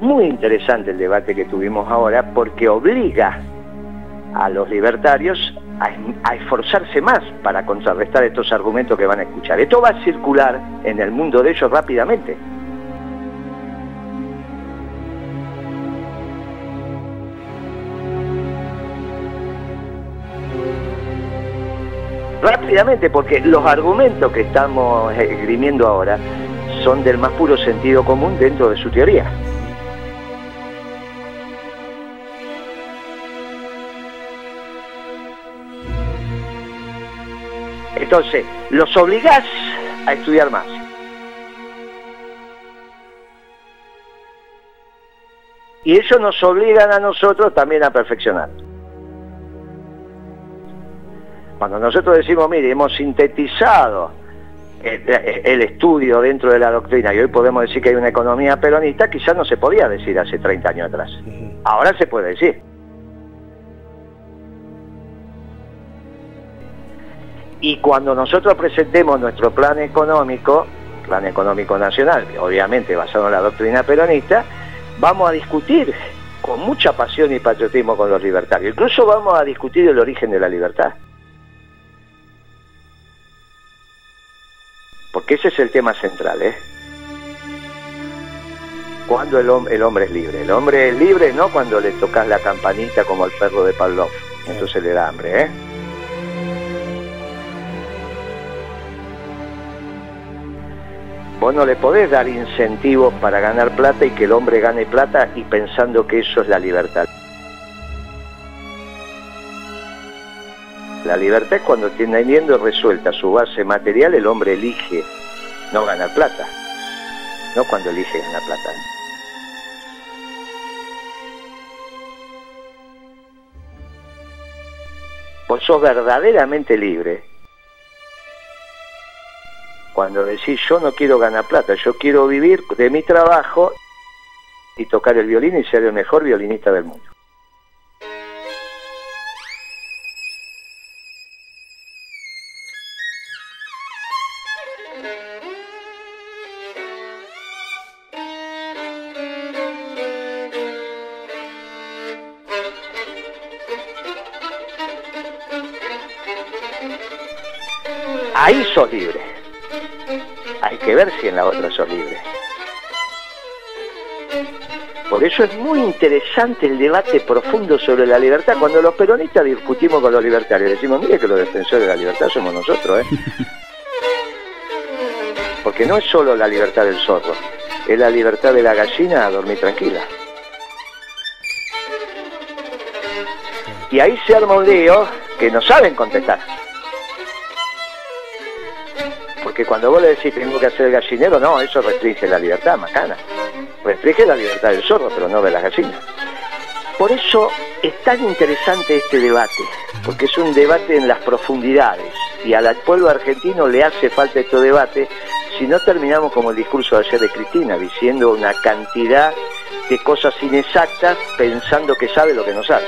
muy interesante el debate que tuvimos ahora porque obliga a los libertarios a, esforzarse más para contrarrestar estos argumentos que van a escuchar. Esto va a circular en el mundo de ellos rápidamente. Rápidamente, porque los argumentos que estamos esgrimiendo ahora son del más puro sentido común dentro de su teoría. Entonces, los obligás a estudiar más. Y ellos nos obligan a nosotros también a perfeccionar. Cuando nosotros decimos, mire, hemos sintetizado el, estudio dentro de la doctrina y hoy podemos decir que hay una economía peronista, quizás no se podía decir hace 30 años atrás. Ahora se puede decir. Y cuando nosotros presentemos nuestro plan económico, plan económico nacional, obviamente basado en la doctrina peronista, vamos a discutir con mucha pasión y patriotismo con los libertarios. Incluso vamos a discutir el origen de la libertad. Porque ese es el tema central, ¿eh? Cuando el, hombre es libre. El hombre es libre no cuando le tocas la campanita como al perro de Pavlov. Entonces le da hambre, ¿eh? Vos no le podés dar incentivos para ganar plata y que el hombre gane plata y pensando que eso es la libertad. La libertad es cuando teniendo resuelta su base material, el hombre elige no ganar plata, no cuando elige ganar plata. Vos sos verdaderamente libre cuando decís yo no quiero ganar plata, yo quiero vivir de mi trabajo y tocar el violín y ser el mejor violinista del mundo. Ahí sos libre hay que ver si en la otra sos libre. Por eso es muy interesante el debate profundo sobre la libertad. Cuando los peronistas discutimos con los libertarios, decimos, mire que los defensores de la libertad somos nosotros, ¿eh? Porque no es solo la libertad del zorro, es la libertad de la gallina a dormir tranquila. Y ahí se arma un lío que no saben contestar. Porque cuando vos le decís tengo que hacer el gallinero, no, eso restringe la libertad, macana. Restringe la libertad del zorro, pero no de las gallinas. Por eso es tan interesante este debate, porque es un debate en las profundidades y al pueblo argentino le hace falta este debate si no terminamos como el discurso de ayer de Cristina, diciendo una cantidad de cosas inexactas pensando que sabe lo que no sabe.